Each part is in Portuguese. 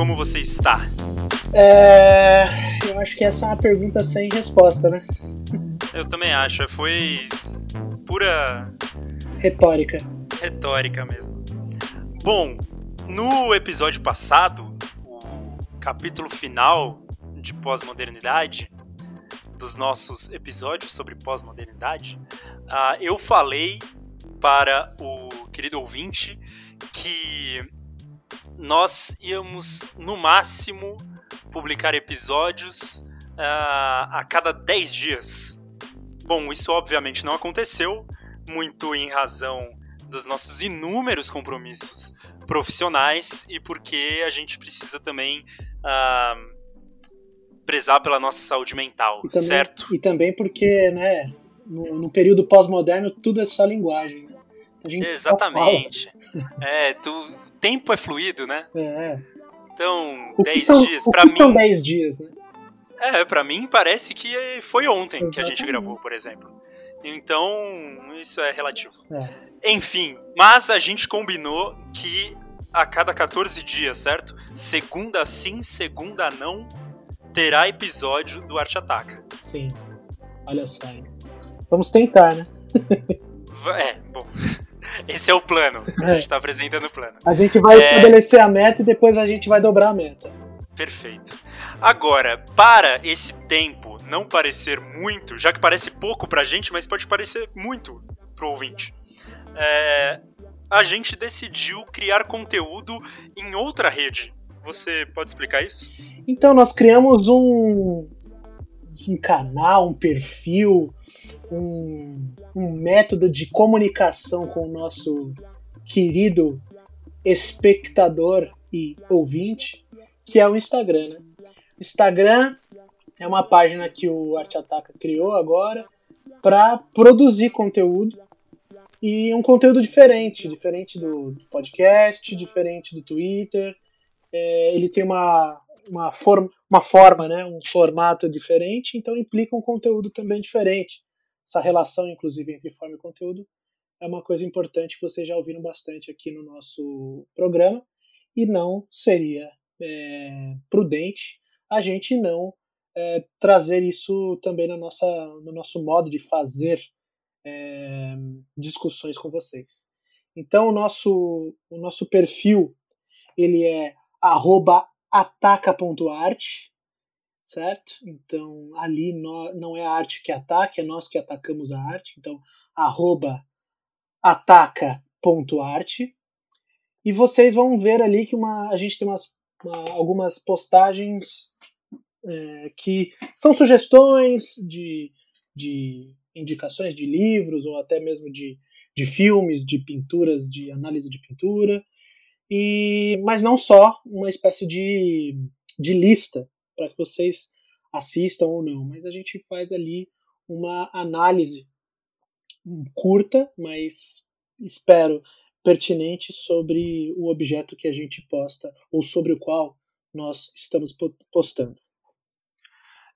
Como você está? É, eu acho que essa é uma pergunta sem resposta, né? Eu também acho, foi pura retórica. Retórica mesmo. Bom, no episódio passado, o capítulo final de pós-modernidade, dos nossos episódios sobre pós-modernidade, uh, eu falei para o querido ouvinte que nós íamos, no máximo, publicar episódios uh, a cada 10 dias. Bom, isso obviamente não aconteceu, muito em razão dos nossos inúmeros compromissos profissionais e porque a gente precisa também uh, prezar pela nossa saúde mental, e também, certo? E também porque, né, no, no período pós-moderno tudo é só linguagem. Exatamente. É, tu, tempo é fluido, né? É. Então, 10 dias, para mim. São 10 dias, né? É, pra mim parece que foi ontem Exatamente. que a gente gravou, por exemplo. Então, isso é relativo. É. Enfim, mas a gente combinou que a cada 14 dias, certo? Segunda sim, segunda não, terá episódio do Arte Ataca. Sim. Olha só. Vamos tentar, né? é, bom. Esse é o plano. A gente está apresentando o plano. A gente vai é... estabelecer a meta e depois a gente vai dobrar a meta. Perfeito. Agora, para esse tempo não parecer muito, já que parece pouco pra gente, mas pode parecer muito pro ouvinte, é, a gente decidiu criar conteúdo em outra rede. Você pode explicar isso? Então, nós criamos um, um canal, um perfil, um, um método de comunicação com o nosso querido espectador e ouvinte, que é o Instagram. Né? Instagram é uma página que o Arte Ataca criou agora para produzir conteúdo e um conteúdo diferente, diferente do podcast, diferente do Twitter. É, ele tem uma, uma, forma, uma forma, né, um formato diferente, então implica um conteúdo também diferente. Essa relação, inclusive, entre forma e conteúdo é uma coisa importante que vocês já ouviram bastante aqui no nosso programa e não seria é, prudente a gente não é, trazer isso também na nossa, no nosso modo de fazer é, discussões com vocês. Então o nosso, o nosso perfil ele é ataca.art, certo? Então ali no, não é a arte que ataca, é nós que atacamos a arte. Então arroba ataca.art. E vocês vão ver ali que uma, a gente tem umas, uma, algumas postagens é, que são sugestões de, de indicações de livros ou até mesmo de, de filmes, de pinturas, de análise de pintura. E, mas não só uma espécie de, de lista para que vocês assistam ou não, mas a gente faz ali uma análise curta, mas espero pertinente sobre o objeto que a gente posta ou sobre o qual nós estamos postando.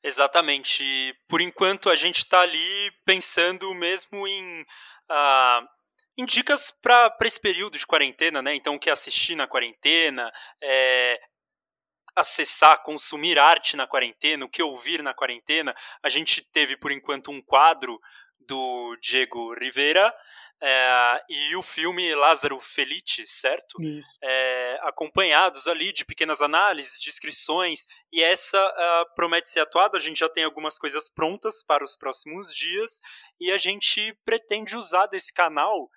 Exatamente. Por enquanto a gente está ali pensando mesmo em, uh, em dicas para esse período de quarentena, né? Então, o que assistir na quarentena, é, acessar, consumir arte na quarentena, o que ouvir na quarentena. A gente teve por enquanto um quadro do Diego Rivera é, e o filme Lázaro Felice, certo? É, acompanhados ali de pequenas análises, descrições, e essa uh, promete ser atuada. A gente já tem algumas coisas prontas para os próximos dias e a gente pretende usar desse canal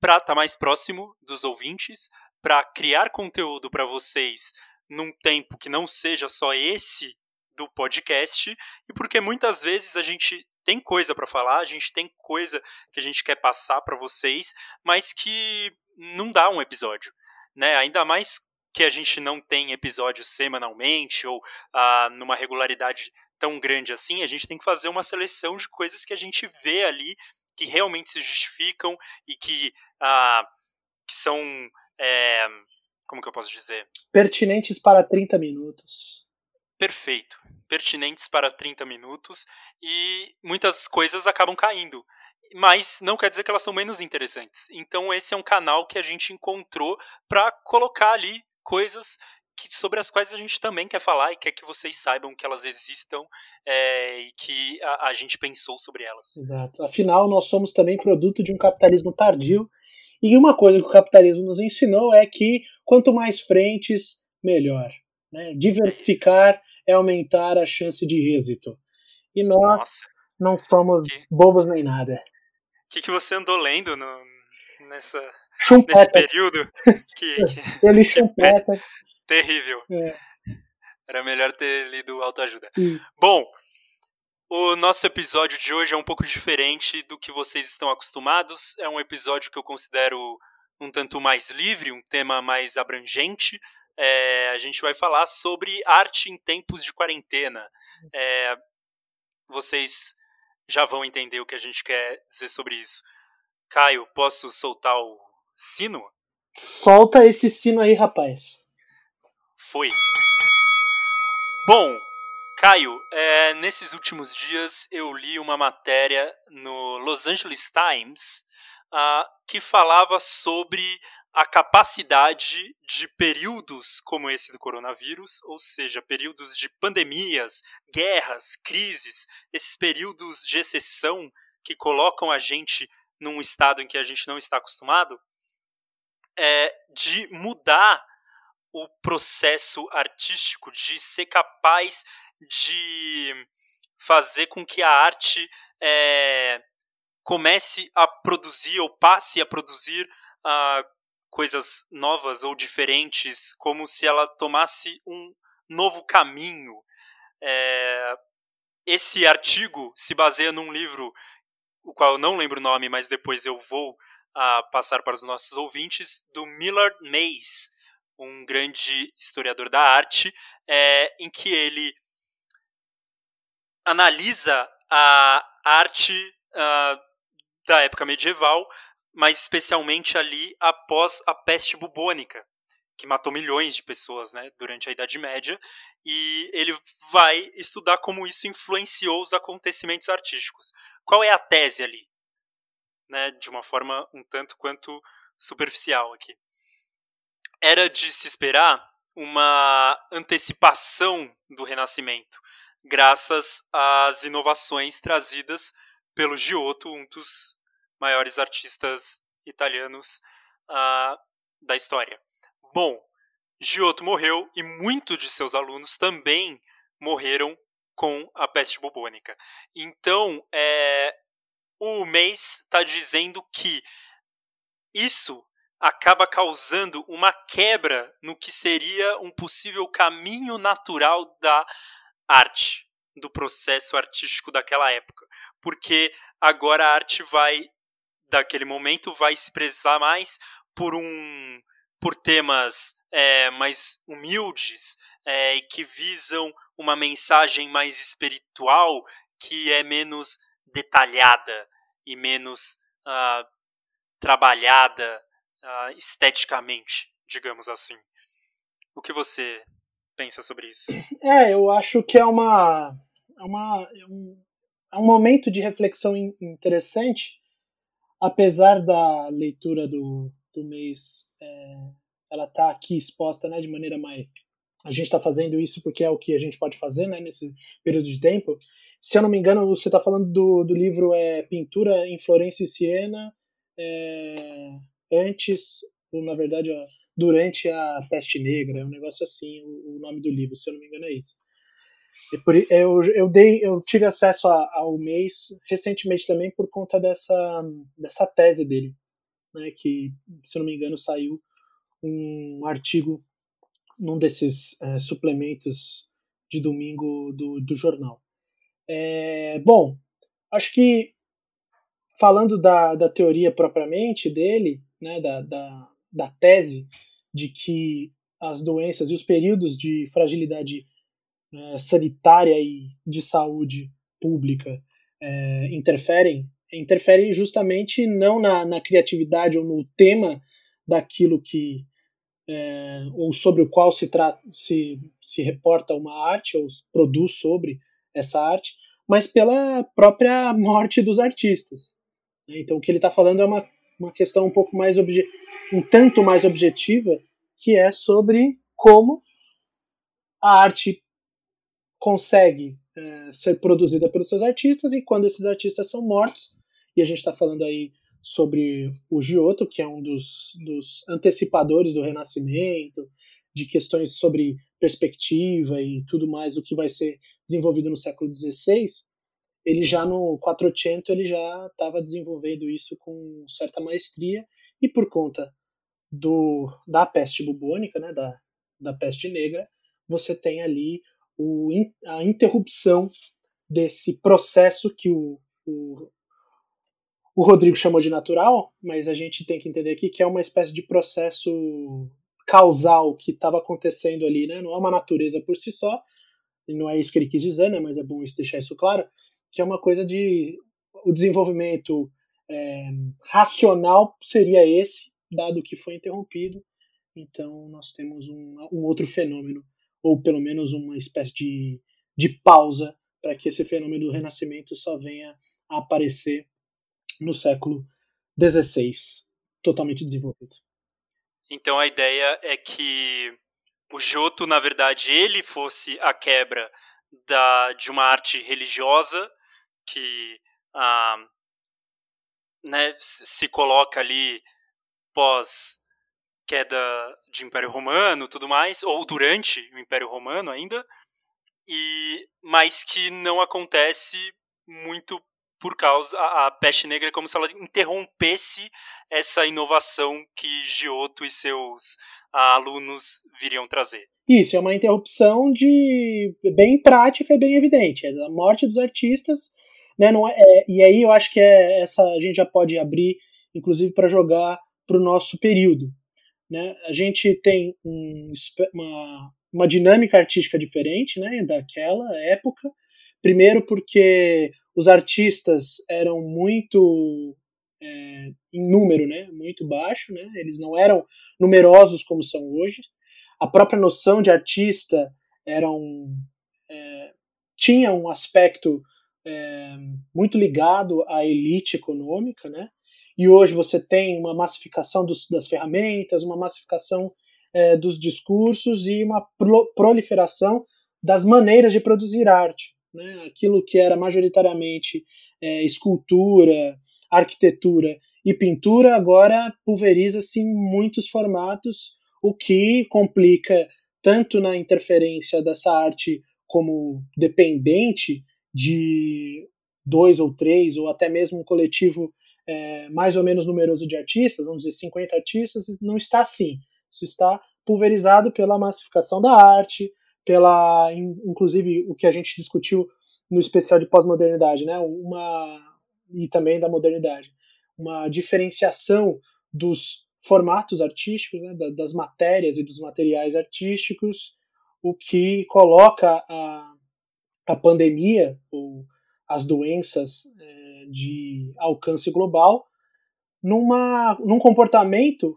para estar tá mais próximo dos ouvintes, para criar conteúdo para vocês num tempo que não seja só esse do podcast e porque muitas vezes a gente tem coisa para falar, a gente tem coisa que a gente quer passar para vocês, mas que não dá um episódio, né? Ainda mais que a gente não tem episódios semanalmente ou ah, numa regularidade tão grande assim, a gente tem que fazer uma seleção de coisas que a gente vê ali que realmente se justificam e que, ah, que são. É, como que eu posso dizer? Pertinentes para 30 minutos. Perfeito pertinentes para 30 minutos e muitas coisas acabam caindo. Mas não quer dizer que elas são menos interessantes. Então esse é um canal que a gente encontrou para colocar ali coisas que, sobre as quais a gente também quer falar e quer que vocês saibam que elas existam é, e que a, a gente pensou sobre elas. Exato. Afinal, nós somos também produto de um capitalismo tardio e uma coisa que o capitalismo nos ensinou é que quanto mais frentes, melhor. Né? Diversificar é aumentar a chance de êxito. E nós Nossa. não somos que... bobos nem nada. O que, que você andou lendo no, nessa, chumpeta. nesse período? Que, que, Ele chumpeta. Terrível. É. Era melhor ter lido autoajuda. Hum. Bom, o nosso episódio de hoje é um pouco diferente do que vocês estão acostumados. É um episódio que eu considero um tanto mais livre, um tema mais abrangente. É, a gente vai falar sobre arte em tempos de quarentena. É, vocês já vão entender o que a gente quer dizer sobre isso. Caio, posso soltar o sino? Solta esse sino aí, rapaz. Foi. Bom, Caio, é, nesses últimos dias eu li uma matéria no Los Angeles Times uh, que falava sobre a capacidade de períodos como esse do coronavírus, ou seja, períodos de pandemias, guerras, crises, esses períodos de exceção que colocam a gente num estado em que a gente não está acostumado, é, de mudar o processo artístico, de ser capaz de fazer com que a arte é, comece a produzir ou passe a produzir uh, coisas novas ou diferentes, como se ela tomasse um novo caminho. É, esse artigo se baseia num livro, o qual eu não lembro o nome, mas depois eu vou uh, passar para os nossos ouvintes, do Millard Mays, um grande historiador da arte, é, em que ele analisa a arte uh, da época medieval mas especialmente ali após a peste bubônica, que matou milhões de pessoas né, durante a Idade Média, e ele vai estudar como isso influenciou os acontecimentos artísticos. Qual é a tese ali? Né, de uma forma um tanto quanto superficial aqui. Era de se esperar uma antecipação do Renascimento, graças às inovações trazidas pelo Giotto, um dos maiores artistas italianos uh, da história. Bom, Giotto morreu e muitos de seus alunos também morreram com a peste bubônica. Então, é, o mês está dizendo que isso acaba causando uma quebra no que seria um possível caminho natural da arte, do processo artístico daquela época. Porque agora a arte vai daquele momento vai se precisar mais por um por temas é, mais humildes é, que visam uma mensagem mais espiritual que é menos detalhada e menos uh, trabalhada uh, esteticamente, digamos assim. O que você pensa sobre isso? É, eu acho que é uma, é uma é um, é um momento de reflexão interessante apesar da leitura do, do mês, é, ela tá aqui exposta né, de maneira mais. A gente está fazendo isso porque é o que a gente pode fazer né, nesse período de tempo. Se eu não me engano, você está falando do, do livro é Pintura em Florença e Siena, é, antes, ou na verdade, ó, durante a Peste Negra, é um negócio assim, o, o nome do livro, se eu não me engano, é isso. Eu, eu, dei, eu tive acesso ao mês recentemente também por conta dessa, dessa tese dele, né, que, se não me engano, saiu um artigo num desses é, suplementos de domingo do, do jornal. É, bom, acho que falando da, da teoria propriamente dele, né, da, da, da tese de que as doenças e os períodos de fragilidade é, sanitária e de saúde pública é, interferem, interferem justamente não na, na, criatividade ou no tema daquilo que é, ou sobre o qual se, trata, se, se reporta uma arte ou produz sobre essa arte, mas pela própria morte dos artistas. Então o que ele está falando é uma, uma questão um pouco mais um tanto mais objetiva, que é sobre como a arte consegue é, ser produzida pelos seus artistas e quando esses artistas são mortos, e a gente está falando aí sobre o Giotto, que é um dos, dos antecipadores do Renascimento, de questões sobre perspectiva e tudo mais do que vai ser desenvolvido no século XVI, ele já no 400 ele já estava desenvolvendo isso com certa maestria e por conta do, da peste bubônica, né, da, da peste negra, você tem ali o, a interrupção desse processo que o, o, o Rodrigo chamou de natural, mas a gente tem que entender aqui que é uma espécie de processo causal que estava acontecendo ali, né? Não é uma natureza por si só, não é isso que ele quis dizer, né? Mas é bom deixar isso claro, que é uma coisa de o desenvolvimento é, racional seria esse, dado que foi interrompido. Então nós temos um, um outro fenômeno, ou pelo menos uma espécie de, de pausa para que esse fenômeno do renascimento só venha a aparecer no século XVI, totalmente desenvolvido. Então a ideia é que o Joto, na verdade, ele fosse a quebra da, de uma arte religiosa que ah, né, se coloca ali pós queda de Império Romano, tudo mais, ou durante o Império Romano ainda, e mas que não acontece muito por causa a, peste negra é como se ela interrompesse essa inovação que Giotto e seus alunos viriam trazer. Isso, é uma interrupção de bem prática e bem evidente. É a morte dos artistas, né? Não é, é, e aí eu acho que é essa a gente já pode abrir, inclusive, para jogar para o nosso período. Né? A gente tem um, uma, uma dinâmica artística diferente né, daquela época. Primeiro porque os artistas eram muito é, em número, né, muito baixo, né, eles não eram numerosos como são hoje. A própria noção de artista era um, é, tinha um aspecto é, muito ligado à elite econômica, né, e hoje você tem uma massificação dos, das ferramentas, uma massificação é, dos discursos e uma proliferação das maneiras de produzir arte né? aquilo que era majoritariamente é, escultura, arquitetura e pintura, agora pulveriza-se em muitos formatos, o que complica tanto na interferência dessa arte como dependente de dois ou três, ou até mesmo um coletivo é, mais ou menos numeroso de artistas, vamos dizer 50 artistas, não está assim. Isso está pulverizado pela massificação da arte, pela inclusive o que a gente discutiu no especial de pós-modernidade, né? Uma e também da modernidade, uma diferenciação dos formatos artísticos, né? das matérias e dos materiais artísticos, o que coloca a, a pandemia ou as doenças é, de alcance global numa, num comportamento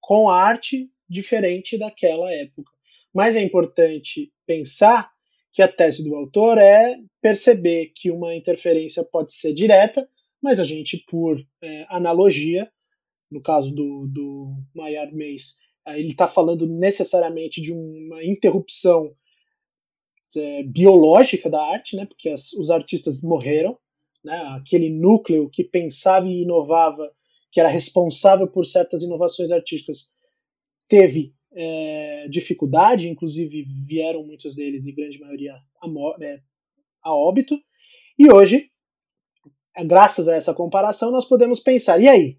com arte diferente daquela época. Mas é importante pensar que a tese do autor é perceber que uma interferência pode ser direta, mas a gente, por é, analogia, no caso do, do Maillard Mays, ele está falando necessariamente de uma interrupção é, biológica da arte, né, porque as, os artistas morreram, né, aquele núcleo que pensava e inovava, que era responsável por certas inovações artísticas, teve é, dificuldade, inclusive vieram muitos deles, e grande maioria, a, é, a óbito. E hoje, graças a essa comparação, nós podemos pensar: e aí?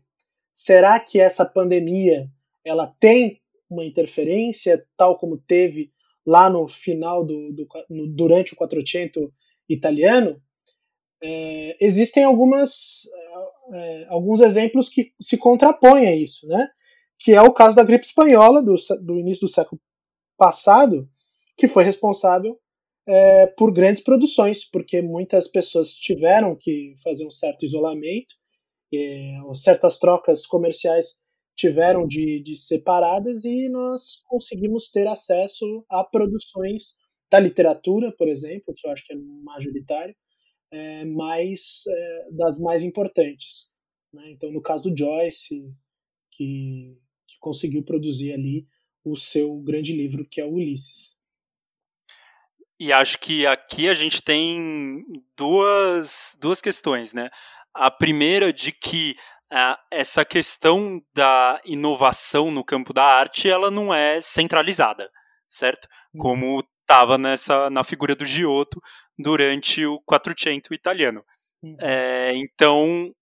Será que essa pandemia ela tem uma interferência, tal como teve lá no final do, do no, durante o Quattrocento italiano? É, existem algumas, é, alguns exemplos que se contrapõem a isso, né? que é o caso da gripe espanhola do, do início do século passado, que foi responsável é, por grandes produções, porque muitas pessoas tiveram que fazer um certo isolamento, é, certas trocas comerciais tiveram de, de separadas e nós conseguimos ter acesso a produções da literatura, por exemplo, que eu acho que é majoritário, é, mais, é, das mais importantes. Né? Então, no caso do Joyce, que conseguiu produzir ali o seu grande livro, que é o Ulisses. E acho que aqui a gente tem duas, duas questões, né? A primeira de que essa questão da inovação no campo da arte, ela não é centralizada, certo? Uhum. Como estava nessa na figura do Giotto durante o Quattrocento italiano. Uhum. É, então,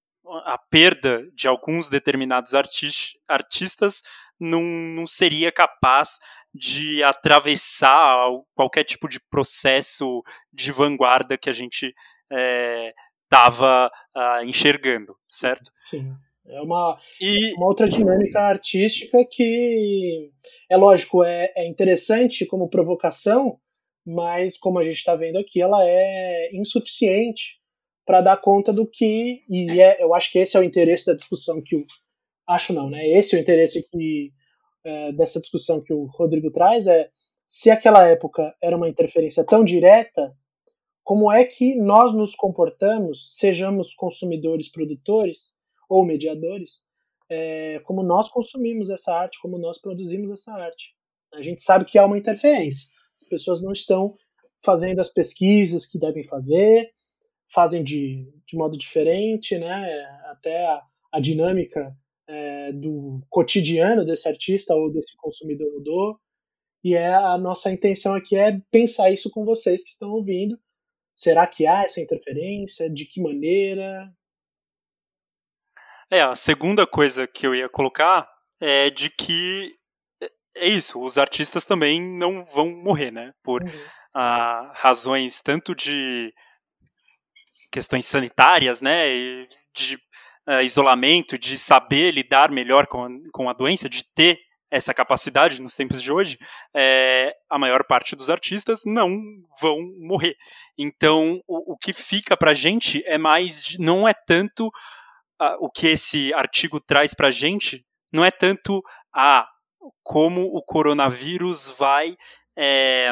a perda de alguns determinados arti artistas não, não seria capaz de atravessar qualquer tipo de processo de vanguarda que a gente estava é, uh, enxergando, certo? Sim. É uma, e... uma outra dinâmica artística que, é lógico, é, é interessante como provocação, mas como a gente está vendo aqui, ela é insuficiente para dar conta do que e é, eu acho que esse é o interesse da discussão que o acho não, né? Esse é o interesse que é, dessa discussão que o Rodrigo traz é se aquela época era uma interferência tão direta, como é que nós nos comportamos, sejamos consumidores, produtores ou mediadores, é, como nós consumimos essa arte, como nós produzimos essa arte. A gente sabe que há uma interferência. As pessoas não estão fazendo as pesquisas que devem fazer, fazem de, de modo diferente, né? Até a, a dinâmica é, do cotidiano desse artista ou desse consumidor mudou. E é a nossa intenção aqui é pensar isso com vocês que estão ouvindo. Será que há essa interferência? De que maneira? É, a segunda coisa que eu ia colocar é de que é, é isso, os artistas também não vão morrer, né? Por uhum. ah, razões tanto de questões sanitárias, né? E de uh, isolamento, de saber lidar melhor com a, com a doença, de ter essa capacidade nos tempos de hoje, é, a maior parte dos artistas não vão morrer. Então, o, o que fica para a gente é mais, não é tanto uh, o que esse artigo traz para a gente, não é tanto a ah, como o coronavírus vai é,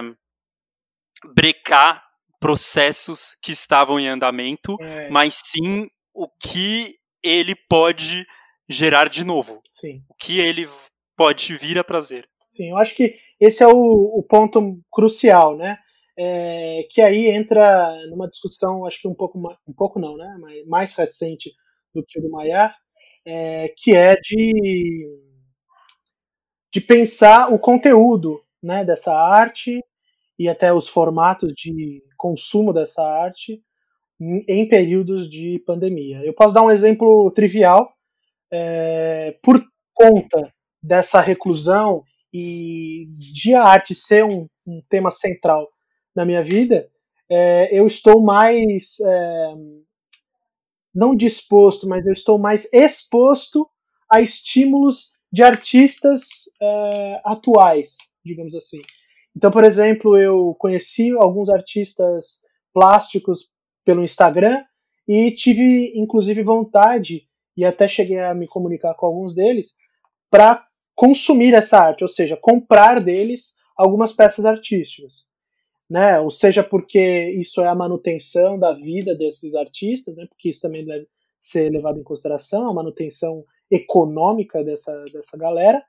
brecar processos que estavam em andamento, é. mas sim o que ele pode gerar de novo. Sim. O que ele pode vir a trazer. Sim, eu acho que esse é o, o ponto crucial, né? É, que aí entra numa discussão, acho que um pouco, um pouco não, né? Mais, recente do que o do Maillard, é, que é de, de pensar o conteúdo né, dessa arte e até os formatos de consumo dessa arte em períodos de pandemia. Eu posso dar um exemplo trivial. É, por conta dessa reclusão e de a arte ser um, um tema central na minha vida, é, eu estou mais é, não disposto, mas eu estou mais exposto a estímulos de artistas é, atuais, digamos assim. Então, por exemplo, eu conheci alguns artistas plásticos pelo Instagram e tive inclusive vontade e até cheguei a me comunicar com alguns deles para consumir essa arte, ou seja, comprar deles algumas peças artísticas, né? Ou seja, porque isso é a manutenção da vida desses artistas, né? Porque isso também deve ser levado em consideração, a manutenção econômica dessa, dessa galera,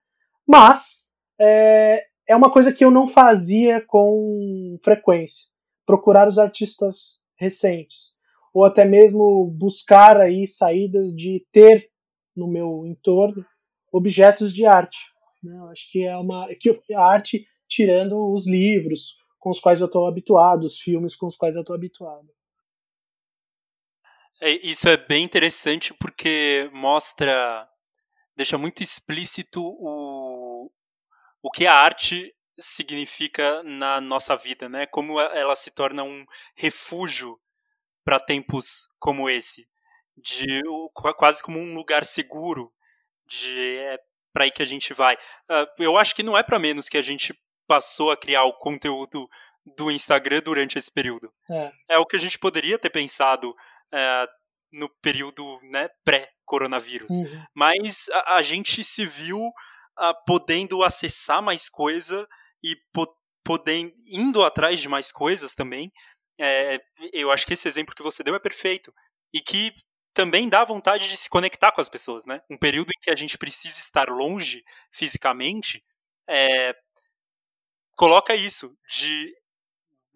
mas é, é uma coisa que eu não fazia com frequência. Procurar os artistas recentes, ou até mesmo buscar aí saídas de ter no meu entorno objetos de arte. Né? Eu acho que é uma que a arte tirando os livros com os quais eu estou habituado, os filmes com os quais eu estou habituado. É, isso é bem interessante porque mostra, deixa muito explícito o, o que a arte significa na nossa vida, né? Como ela se torna um refúgio para tempos como esse, de quase como um lugar seguro, de é para aí que a gente vai. Uh, eu acho que não é para menos que a gente passou a criar o conteúdo do Instagram durante esse período. É, é o que a gente poderia ter pensado uh, no período né, pré-coronavírus. Uhum. Mas a, a, gente se viu uh, podendo acessar mais coisa e po podendo indo atrás de mais coisas também. É, eu acho que esse exemplo que você deu é perfeito e que também dá vontade de se conectar com as pessoas, né? Um período em que a gente precisa estar longe fisicamente, é, coloca isso de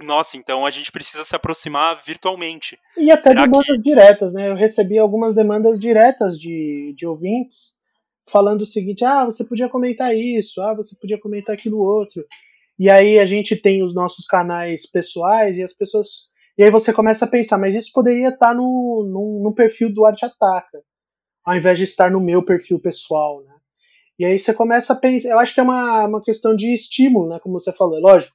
nossa, então a gente precisa se aproximar virtualmente. E até Será demandas que... diretas, né? Eu recebi algumas demandas diretas de, de ouvintes falando o seguinte: ah, você podia comentar isso, ah, você podia comentar aquilo outro. E aí a gente tem os nossos canais pessoais e as pessoas. E aí você começa a pensar, mas isso poderia estar no, no, no perfil do Arte Ataca, ao invés de estar no meu perfil pessoal, né? E aí você começa a pensar. Eu acho que é uma, uma questão de estímulo, né? Como você falou, é lógico.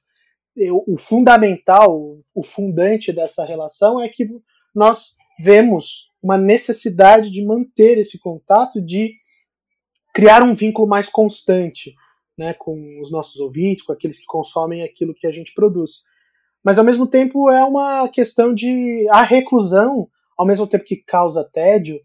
Eu, o fundamental, o fundante dessa relação é que nós vemos uma necessidade de manter esse contato, de criar um vínculo mais constante né, com os nossos ouvintes, com aqueles que consomem aquilo que a gente produz. Mas ao mesmo tempo é uma questão de a reclusão, ao mesmo tempo que causa tédio,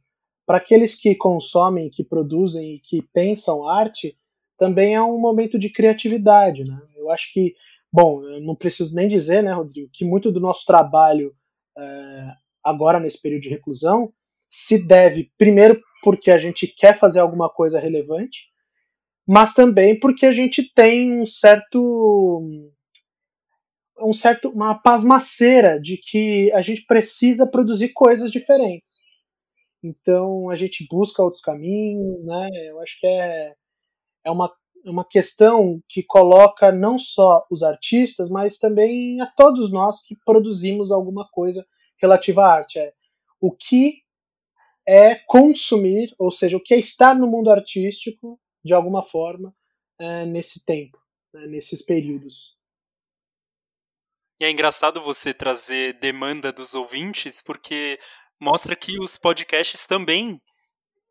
para aqueles que consomem, que produzem e que pensam arte, também é um momento de criatividade, né? Eu acho que, bom, eu não preciso nem dizer, né, Rodrigo, que muito do nosso trabalho é, agora nesse período de reclusão se deve, primeiro, porque a gente quer fazer alguma coisa relevante, mas também porque a gente tem um certo um certo uma pasmaceira de que a gente precisa produzir coisas diferentes. Então a gente busca outros caminhos, né? Eu acho que é, é uma, uma questão que coloca não só os artistas, mas também a todos nós que produzimos alguma coisa relativa à arte. É o que é consumir, ou seja, o que é estar no mundo artístico de alguma forma é, nesse tempo, né, nesses períodos. E é engraçado você trazer demanda dos ouvintes, porque mostra que os podcasts também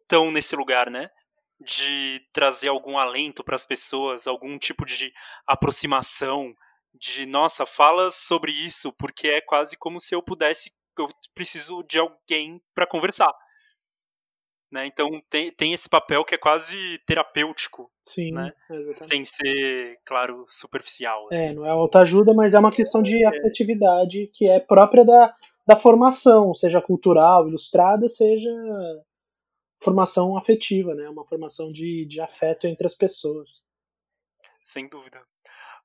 estão nesse lugar, né? De trazer algum alento para as pessoas, algum tipo de aproximação, de nossa, fala sobre isso, porque é quase como se eu pudesse, eu preciso de alguém para conversar. Né? Então tem, tem esse papel que é quase terapêutico, Sim, né? sem ser, claro, superficial. É, assim. É, não é autoajuda, mas é uma questão de é. afetividade que é própria da, da formação, seja cultural, ilustrada, seja formação afetiva, né? Uma formação de, de afeto entre as pessoas. Sem dúvida.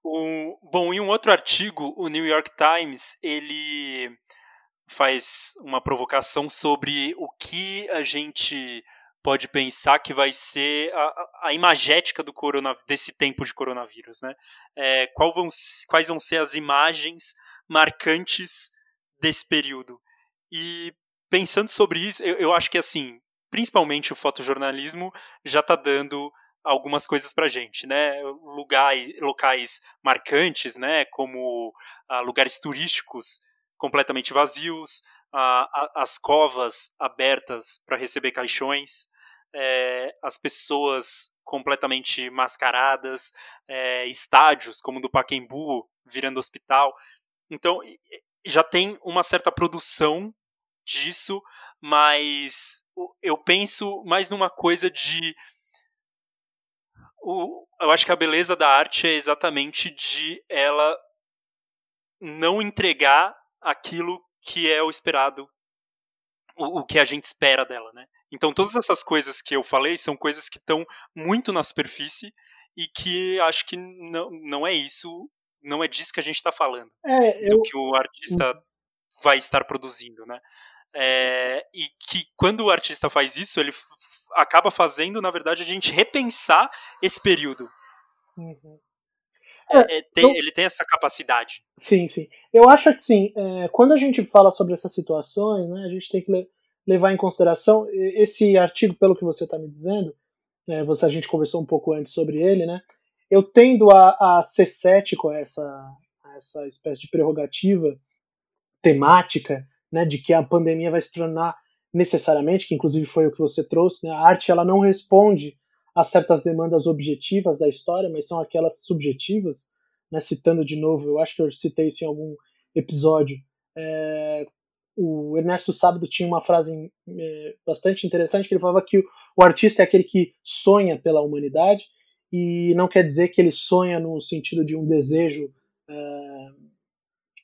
O, bom, em um outro artigo, o New York Times, ele faz uma provocação sobre o que a gente pode pensar que vai ser a, a imagética do desse tempo de coronavírus, né? É, vão, quais vão ser as imagens marcantes desse período. E pensando sobre isso, eu, eu acho que assim, principalmente o fotojornalismo já está dando algumas coisas para gente, né? Lugares, locais marcantes, né? Como ah, lugares turísticos completamente vazios, ah, as covas abertas para receber caixões, é, as pessoas completamente mascaradas, é, estádios como o do Paquembu virando hospital. Então, já tem uma certa produção disso, mas eu penso mais numa coisa de. O, eu acho que a beleza da arte é exatamente de ela não entregar aquilo que é o esperado, o, o que a gente espera dela, né? Então todas essas coisas que eu falei são coisas que estão muito na superfície e que acho que não, não é isso não é disso que a gente está falando. É, eu... Do que o artista uhum. vai estar produzindo, né? É, e que quando o artista faz isso, ele acaba fazendo, na verdade, a gente repensar esse período. Uhum. É, é, tem, eu... Ele tem essa capacidade. Sim, sim. Eu acho que sim. É, quando a gente fala sobre essas situações, né, a gente tem que le levar em consideração esse artigo, pelo que você está me dizendo. É, você, a gente conversou um pouco antes sobre ele, né? eu tendo a, a ser cético a essa, a essa espécie de prerrogativa temática, né, de que a pandemia vai se tornar necessariamente, que inclusive foi o que você trouxe, né, a arte ela não responde a certas demandas objetivas da história, mas são aquelas subjetivas, né, citando de novo, eu acho que eu citei isso em algum episódio, é, o Ernesto Sábado tinha uma frase é, bastante interessante, que ele falava que o, o artista é aquele que sonha pela humanidade, e não quer dizer que ele sonha no sentido de um desejo é,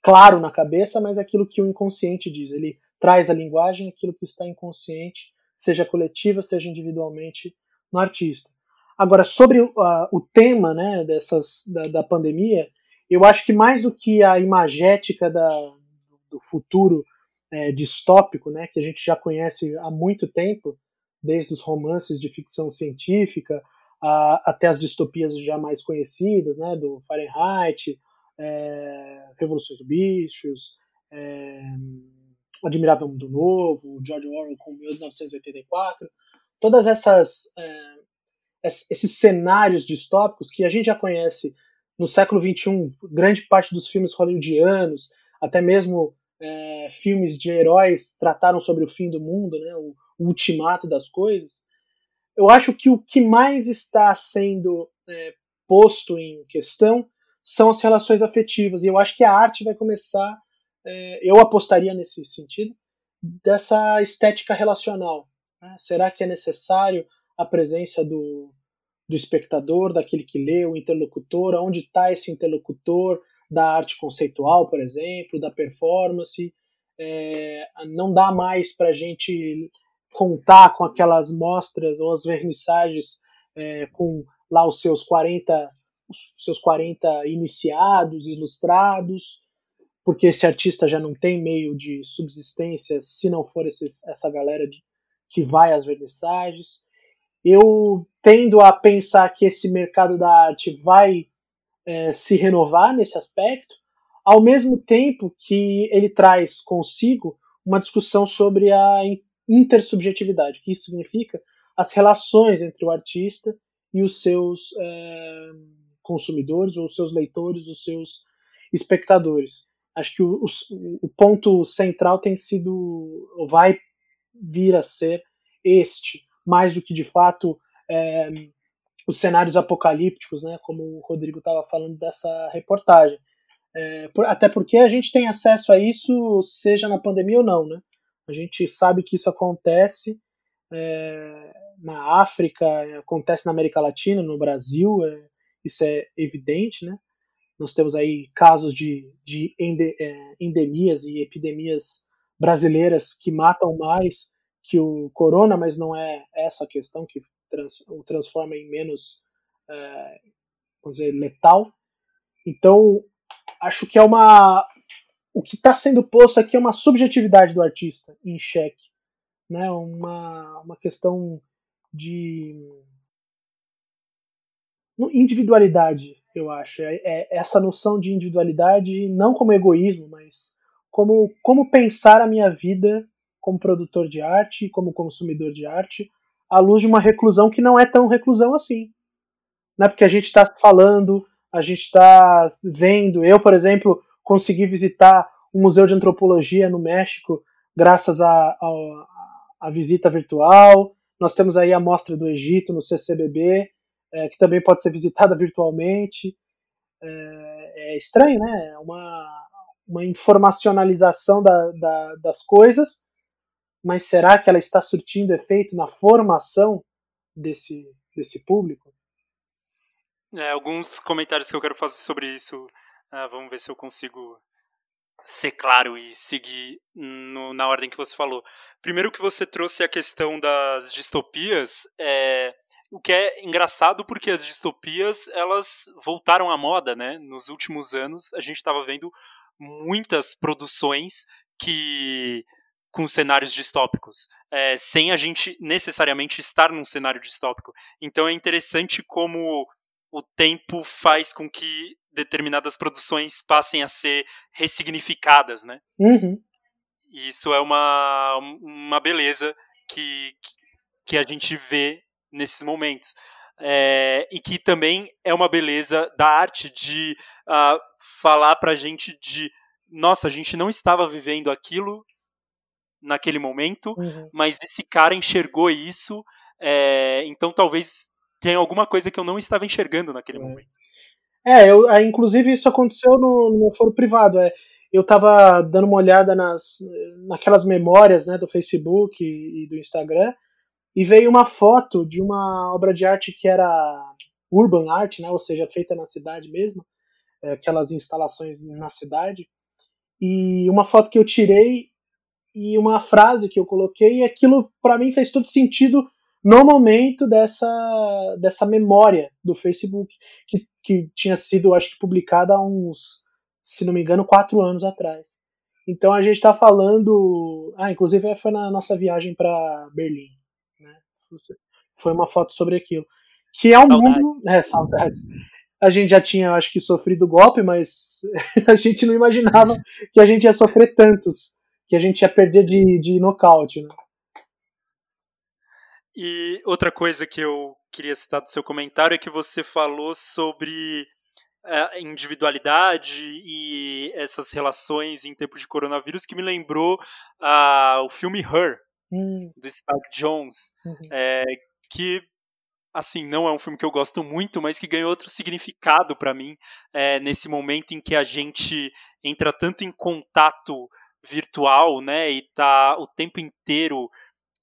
claro na cabeça, mas aquilo que o inconsciente diz. Ele traz a linguagem aquilo que está inconsciente, seja coletiva, seja individualmente, no artista. Agora, sobre uh, o tema né, dessas, da, da, pandemia, eu acho que mais do que a imagética da, do futuro é, distópico, né, que a gente já conhece há muito tempo, desde os romances de ficção científica a, até as distopias já mais conhecidas, né, do Fahrenheit, é, Revoluções dos Bichos, é, Admirável Mundo Novo, George Orwell com 1984, todas essas é, esses cenários distópicos que a gente já conhece no século XXI, grande parte dos filmes hollywoodianos, até mesmo é, filmes de heróis trataram sobre o fim do mundo, né, o, o, ultimato das coisas. Eu acho que o que mais está sendo é, posto em questão são as relações afetivas, e eu acho que a arte vai começar, é, eu apostaria nesse sentido, dessa estética relacional. Né? Será que é necessário a presença do, do espectador, daquele que lê, o interlocutor, onde está esse interlocutor, da arte conceitual, por exemplo, da performance. É, não dá mais para a gente contar com aquelas mostras ou as vernissagens é, com lá os seus 40 os seus 40 iniciados, ilustrados, porque esse artista já não tem meio de subsistência se não for esses, essa galera de, que vai às vernissagens. Eu tendo a pensar que esse mercado da arte vai é, se renovar nesse aspecto, ao mesmo tempo que ele traz consigo uma discussão sobre a intersubjetividade, que isso significa as relações entre o artista e os seus é, consumidores, ou os seus leitores, os seus espectadores. Acho que o, o, o ponto central tem sido, vai vir a ser este, mais do que de fato é, os cenários apocalípticos, né, como o Rodrigo estava falando dessa reportagem. É, por, até porque a gente tem acesso a isso, seja na pandemia ou não, né? A gente sabe que isso acontece é, na África, acontece na América Latina, no Brasil, é, isso é evidente, né? Nós temos aí casos de, de é, endemias e epidemias brasileiras que matam mais que o corona, mas não é essa a questão que trans, o transforma em menos, é, vamos dizer, letal. Então, acho que é uma. O que está sendo posto aqui é uma subjetividade do artista em xeque. Né? Uma, uma questão de individualidade, eu acho. É, é, essa noção de individualidade, não como egoísmo, mas como, como pensar a minha vida como produtor de arte, como consumidor de arte, à luz de uma reclusão que não é tão reclusão assim. Né? Porque a gente está falando, a gente está vendo. Eu, por exemplo, consegui visitar um museu de antropologia no México graças à visita virtual. Nós temos aí a mostra do Egito no CCBB, é, que também pode ser visitada virtualmente. É, é estranho, né? É uma, uma informacionalização da, da, das coisas mas será que ela está surtindo efeito na formação desse, desse público? É, alguns comentários que eu quero fazer sobre isso. Uh, vamos ver se eu consigo ser claro e seguir no, na ordem que você falou. Primeiro que você trouxe a questão das distopias, é, o que é engraçado porque as distopias elas voltaram à moda, né? Nos últimos anos a gente estava vendo muitas produções que com cenários distópicos, é, sem a gente necessariamente estar num cenário distópico. Então é interessante como o tempo faz com que determinadas produções passem a ser ressignificadas, né? Uhum. Isso é uma, uma beleza que, que a gente vê nesses momentos. É, e que também é uma beleza da arte de uh, falar pra gente de nossa, a gente não estava vivendo aquilo naquele momento, uhum. mas esse cara enxergou isso, é, então talvez tenha alguma coisa que eu não estava enxergando naquele é. momento. É, eu, inclusive isso aconteceu no, no meu foro privado. É, eu estava dando uma olhada nas, naquelas memórias né, do Facebook e, e, do Instagram e veio uma foto de uma obra de arte que era urban art, né, ou seja, feita na cidade mesmo, é, aquelas instalações na cidade. E uma foto que eu tirei e uma frase que eu coloquei, e aquilo para mim fez todo sentido no momento dessa, dessa memória do Facebook, que, que tinha sido, acho que, publicada há uns, se não me engano, quatro anos atrás. Então a gente está falando. Ah, inclusive foi na nossa viagem para Berlim. Né? Foi uma foto sobre aquilo. Que é um saudades. mundo. É, saudades. A gente já tinha, acho que, sofrido golpe, mas a gente não imaginava que a gente ia sofrer tantos, que a gente ia perder de, de nocaute. Né? E outra coisa que eu queria citar do seu comentário é que você falou sobre a é, individualidade e essas relações em tempo de coronavírus que me lembrou uh, o filme Her, hum. do Spike Jones, uhum. é, que assim, não é um filme que eu gosto muito, mas que ganhou outro significado para mim é, nesse momento em que a gente entra tanto em contato virtual, né, e tá o tempo inteiro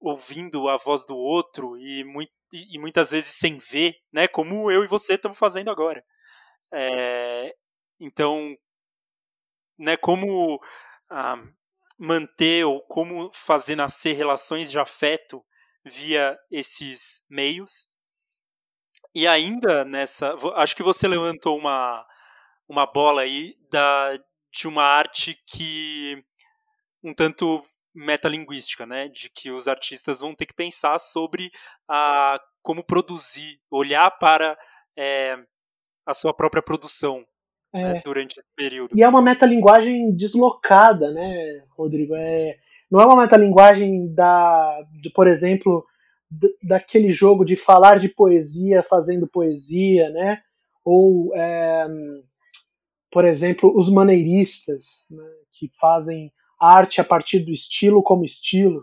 ouvindo a voz do outro e, muito, e muitas vezes sem ver, né, como eu e você estamos fazendo agora. É, então, né, como ah, manter ou como fazer nascer relações de afeto via esses meios. E ainda nessa, acho que você levantou uma, uma bola aí da, de uma arte que um tanto metalinguística, né, de que os artistas vão ter que pensar sobre a, como produzir, olhar para é, a sua própria produção é. né, durante esse período. E é uma metalinguagem deslocada, né, Rodrigo? É, não é uma metalinguagem da, de, por exemplo, daquele jogo de falar de poesia fazendo poesia, né? Ou, é, por exemplo, os maneiristas, né, que fazem arte a partir do estilo como estilo.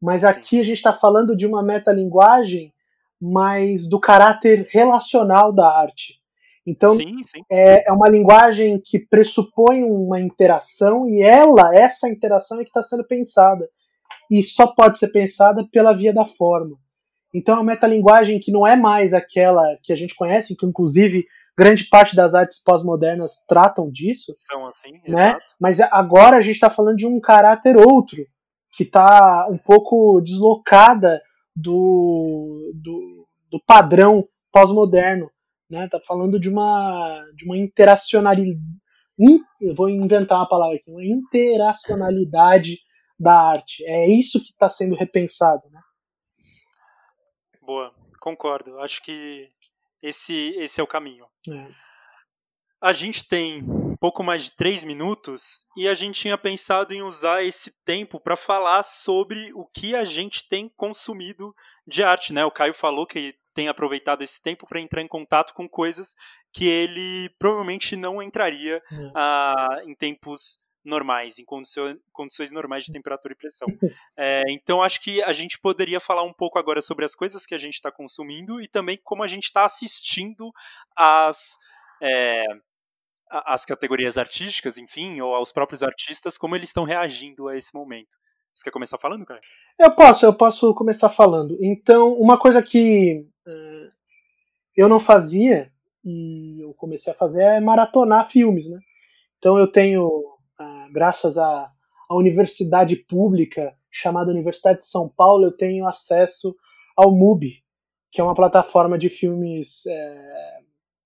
Mas aqui Sim. a gente está falando de uma metalinguagem mais do caráter relacional da arte. Então, sim, sim. É, é uma linguagem que pressupõe uma interação e ela, essa interação é que está sendo pensada. E só pode ser pensada pela via da forma. Então é uma metalinguagem que não é mais aquela que a gente conhece, que inclusive grande parte das artes pós-modernas tratam disso. São assim, né? exato. Mas agora a gente está falando de um caráter outro, que está um pouco deslocada do, do, do padrão pós-moderno né? Tá falando de uma de uma interacionalidade, in, vou inventar uma palavra aqui, uma interacionalidade da arte. É isso que está sendo repensado, né? Boa, concordo. Acho que esse esse é o caminho. É. A gente tem pouco mais de três minutos e a gente tinha pensado em usar esse tempo para falar sobre o que a gente tem consumido de arte, né? O Caio falou que tem aproveitado esse tempo para entrar em contato com coisas que ele provavelmente não entraria uh, em tempos normais, em condições, condições normais de temperatura e pressão. É, então, acho que a gente poderia falar um pouco agora sobre as coisas que a gente está consumindo e também como a gente está assistindo as. É, as categorias artísticas, enfim, ou aos próprios artistas, como eles estão reagindo a esse momento. Você quer começar falando, cara? Eu posso, eu posso começar falando. Então, uma coisa que eu não fazia e eu comecei a fazer é maratonar filmes, né? Então eu tenho, uh, graças à, à universidade pública chamada Universidade de São Paulo, eu tenho acesso ao MUBI, que é uma plataforma de filmes, é,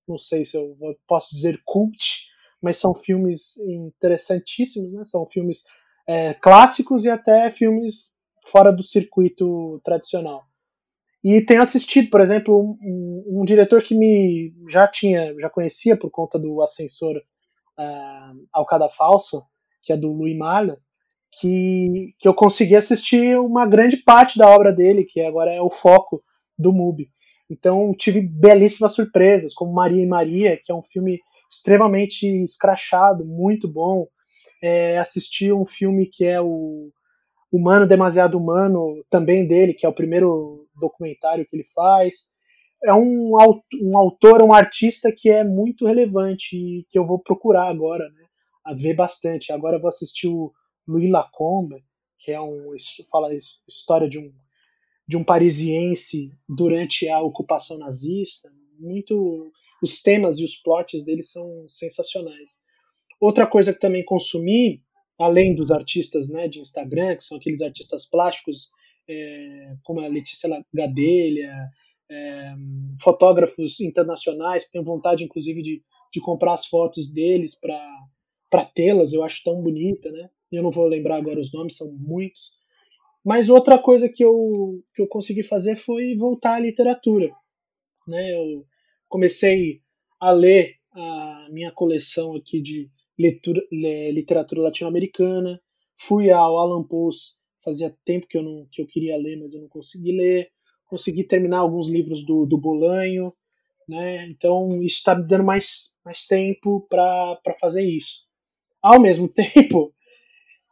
não sei se eu posso dizer cult, mas são filmes interessantíssimos, né? São filmes é, clássicos e até filmes fora do circuito tradicional. E tenho assistido, por exemplo, um, um diretor que me já tinha, já conhecia por conta do Ascensor uh, Alcada Falso, que é do Louis Malle, que, que eu consegui assistir uma grande parte da obra dele, que agora é o foco do MUBI. Então tive belíssimas surpresas, como Maria e Maria, que é um filme extremamente escrachado, muito bom. É, assisti um filme que é o Humano Demasiado Humano, também dele, que é o primeiro documentário que ele faz. É um, um autor, um artista que é muito relevante e que eu vou procurar agora, né? A ver bastante. Agora vou assistir o Louis Lacombe, que é um fala história de um de um parisiense durante a ocupação nazista. Muito os temas e os plots dele são sensacionais. Outra coisa que também consumi além dos artistas né, de Instagram, que são aqueles artistas plásticos é, como a Letícia Gadelha, é, fotógrafos internacionais que têm vontade, inclusive, de, de comprar as fotos deles para tê-las, eu acho tão bonita, né? Eu não vou lembrar agora os nomes, são muitos. Mas outra coisa que eu, que eu consegui fazer foi voltar à literatura. Né? Eu comecei a ler a minha coleção aqui de leitura, literatura latino-americana, fui ao Alan Poe, fazia tempo que eu, não, que eu queria ler, mas eu não consegui ler, consegui terminar alguns livros do, do Bolanho, né? então isso está me dando mais, mais tempo para fazer isso. Ao mesmo tempo,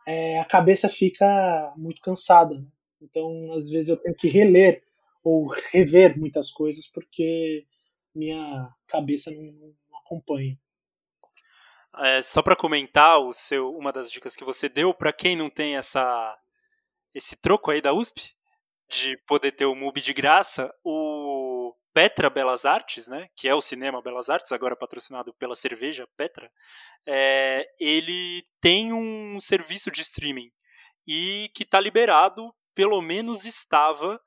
é, a cabeça fica muito cansada. Né? Então, às vezes, eu tenho que reler ou rever muitas coisas porque minha cabeça não, não acompanha. É, só para comentar o seu, uma das dicas que você deu, para quem não tem essa, esse troco aí da USP, de poder ter o MUBI de graça, o Petra Belas Artes, né, que é o Cinema Belas Artes, agora patrocinado pela cerveja Petra, é, ele tem um serviço de streaming e que está liberado, pelo menos estava,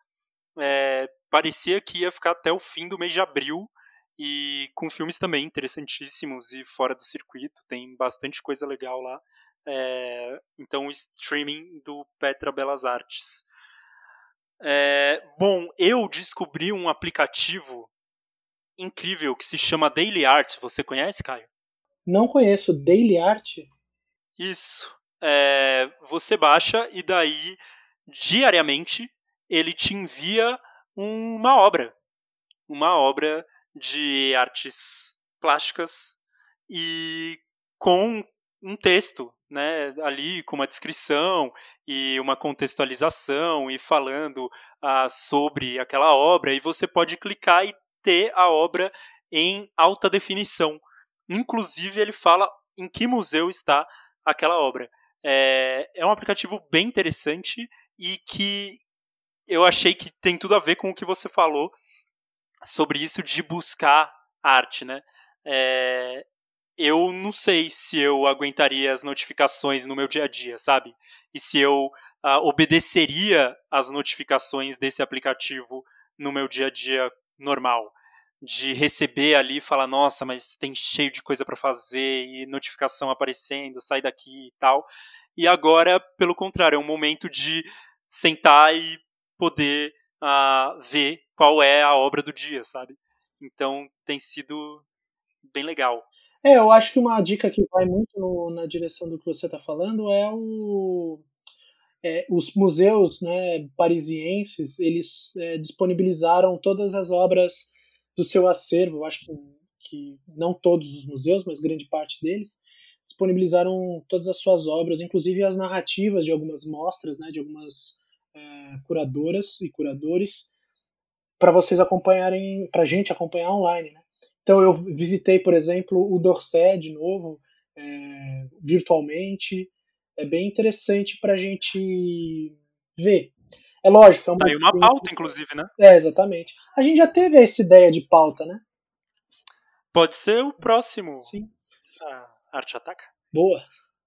é, parecia que ia ficar até o fim do mês de abril, e com filmes também interessantíssimos e fora do circuito, tem bastante coisa legal lá. É, então, streaming do Petra Belas Artes. É, bom, eu descobri um aplicativo incrível que se chama Daily Art. Você conhece, Caio? Não conheço. Daily Art? Isso. É, você baixa e daí, diariamente, ele te envia uma obra. Uma obra de artes plásticas e com um texto, né, ali com uma descrição e uma contextualização e falando ah, sobre aquela obra e você pode clicar e ter a obra em alta definição. Inclusive ele fala em que museu está aquela obra. É, é um aplicativo bem interessante e que eu achei que tem tudo a ver com o que você falou sobre isso de buscar arte, né? É, eu não sei se eu aguentaria as notificações no meu dia a dia, sabe? E se eu uh, obedeceria as notificações desse aplicativo no meu dia a dia normal. De receber ali e falar, nossa, mas tem cheio de coisa para fazer e notificação aparecendo, sai daqui e tal. E agora, pelo contrário, é um momento de sentar e poder uh, ver qual é a obra do dia, sabe? Então tem sido bem legal. É, eu acho que uma dica que vai muito no, na direção do que você está falando é o é, os museus né, parisienses eles é, disponibilizaram todas as obras do seu acervo. Acho que, que não todos os museus, mas grande parte deles disponibilizaram todas as suas obras, inclusive as narrativas de algumas mostras, né, de algumas é, curadoras e curadores, para vocês acompanharem, para a gente acompanhar online. Né? Então eu visitei, por exemplo, o Dorset de novo, é, virtualmente. É bem interessante para a gente ver. É lógico. É uma, tá uma pauta, inclusive, né? É, exatamente. A gente já teve essa ideia de pauta, né? Pode ser o próximo. Sim. A Arte Ataca. Boa.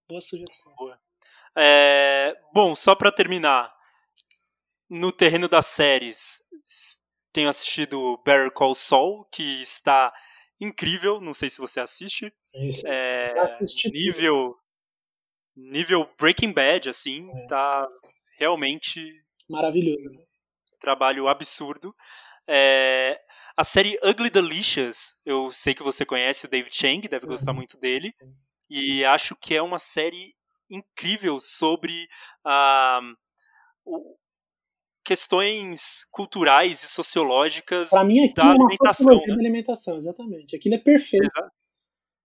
Boa sugestão. Boa. É, bom, só para terminar, no terreno das séries, tenho assistido Better Call Saul, que está incrível. Não sei se você assiste. Isso. É, nível nível Breaking Bad, assim, é. tá realmente maravilhoso. Um trabalho absurdo. É, a série Ugly Delicious, eu sei que você conhece o David Chang, deve gostar uhum. muito dele. E acho que é uma série incrível sobre a, uh, questões culturais e sociológicas pra mim, da é alimentação. Né? Da alimentação, exatamente. Aquilo é perfeito. Exa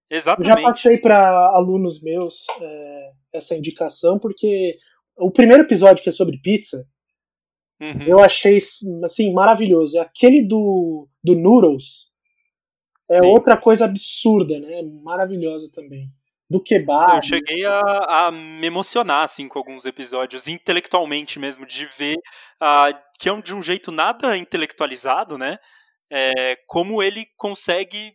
exatamente. Eu já passei para alunos meus é, essa indicação, porque o primeiro episódio que é sobre pizza, uhum. eu achei assim maravilhoso. É aquele do, do Noodles é Sim. outra coisa absurda, né? Maravilhosa também do kebab. Eu cheguei a, a, me emocionar assim com alguns episódios, intelectualmente mesmo, de ver uh, que é um, de um jeito nada intelectualizado, né? É, como ele consegue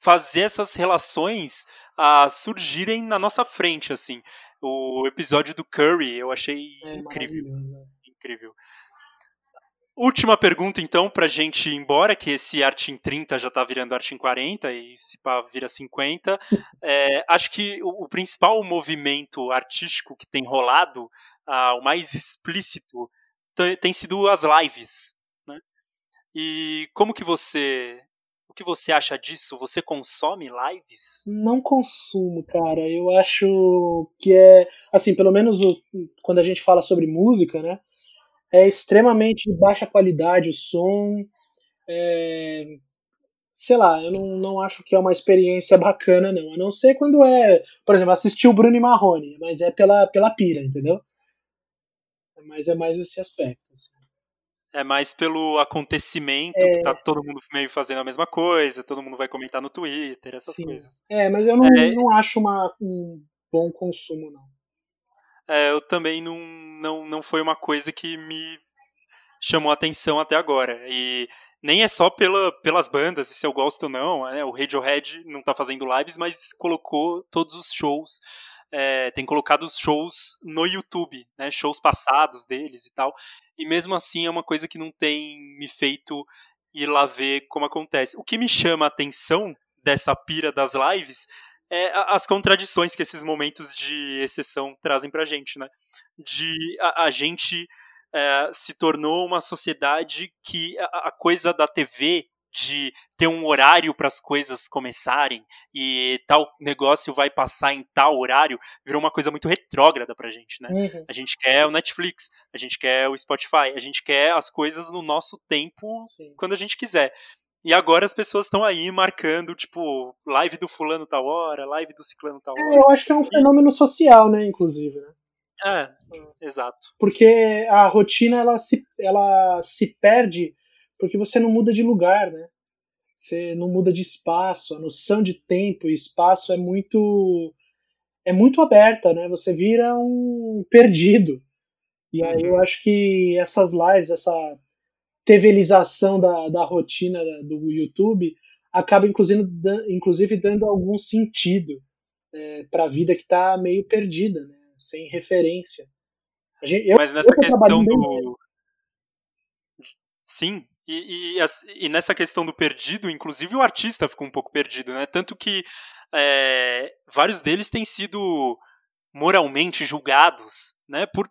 fazer essas relações uh, surgirem na nossa frente, assim. O episódio do Curry eu achei é incrível, incrível. Última pergunta, então, pra gente ir embora, que esse arte em 30 já tá virando arte em 40 e se pá vira 50. É, acho que o, o, principal movimento artístico que tem rolado, ah, o mais explícito, tem sido as lives. Né? E como que você. O que você acha disso? Você consome lives? Não consumo, cara. Eu acho que é. Assim, pelo menos o, quando a gente fala sobre música, né? É extremamente de baixa qualidade o som. É, sei lá, eu não, não acho que é uma experiência bacana, não. A não ser quando é, por exemplo, assistir o Bruno e Marrone, mas é pela, pela pira, entendeu? Mas é mais esse aspecto. Assim. É mais pelo acontecimento, é... que tá todo mundo meio fazendo a mesma coisa, todo mundo vai comentar no Twitter, essas Sim. coisas. É, mas eu não, é... não acho uma, um bom consumo, não. É, eu também não, não, não foi uma coisa que me chamou atenção até agora. E nem é só pela, pelas bandas, se eu gosto ou não. Né? O Radiohead não está fazendo lives, mas colocou todos os shows. É, tem colocado os shows no YouTube, né? Shows passados deles e tal. E mesmo assim é uma coisa que não tem me feito ir lá ver como acontece. O que me chama a atenção dessa pira das lives é, as contradições que esses momentos de exceção trazem pra gente, né? De a, a gente é, se tornou uma sociedade que a, a, coisa da TV de ter um horário para as coisas começarem e tal negócio vai passar em tal horário virou uma coisa muito retrógrada pra gente, né? Uhum. A gente quer o Netflix, a gente quer o Spotify, a gente quer as coisas no nosso tempo Sim. quando a gente quiser. E agora as pessoas estão aí marcando, tipo, live do fulano tal hora, live do ciclano tal é, hora. É, eu acho que é um fenômeno social, né, inclusive, né? É, exato. Porque a rotina, ela se, ela se perde porque você não muda de lugar, né? Você não muda de espaço, a noção de tempo e espaço é muito é muito aberta, né? Você vira um perdido. E aí eu uhum. acho que essas lives, essa TVização da, da rotina do YouTube acaba inclusive, inclusive dando algum sentido é, para a vida que está meio perdida, né? sem referência. Gente, eu, Mas nessa questão do. Sim, e, e, e, nessa questão do perdido, inclusive o artista ficou um pouco perdido, né? Tanto que é, vários deles têm sido moralmente julgados, né? Por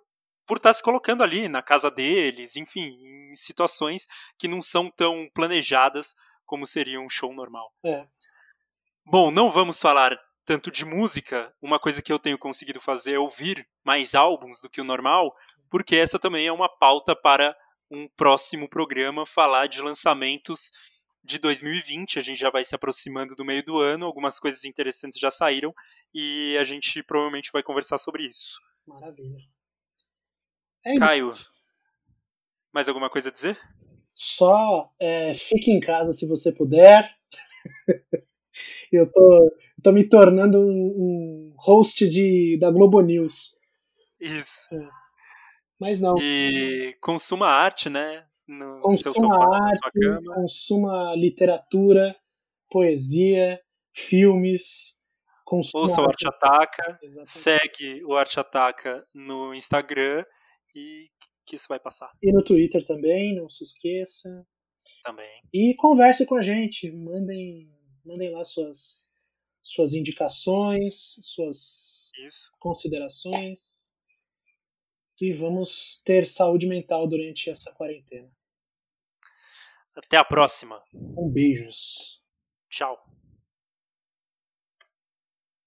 por estar tá se colocando ali na casa deles, enfim, em situações que não são tão planejadas como seria um show normal. É. Bom, não vamos falar tanto de música. Uma coisa que eu tenho conseguido fazer é ouvir mais álbuns do que o normal, porque essa também é uma pauta para um próximo programa falar de lançamentos de 2020. A gente já vai se aproximando do meio do ano, algumas coisas interessantes já saíram e a gente provavelmente vai conversar sobre isso. Maravilha. É Caio, mais alguma coisa a dizer? Só é, fique em casa se você puder. eu tô, tô me tornando um, um, host de, da Globo News. Isso. É. Mas não. E consuma arte, né? No consuma seu sofá, arte, na sua cama. Consuma literatura, poesia, filmes. Consuma Ouça arte. o Arte Ataca. Exatamente. Segue o Arte Ataca no Instagram e que isso vai passar. E no Twitter também, não se esqueça. Também. E converse com a gente, mandem, mandem lá suas, suas indicações, suas isso. considerações. E vamos ter saúde mental durante essa quarentena. Até a próxima. Um beijos. Tchau.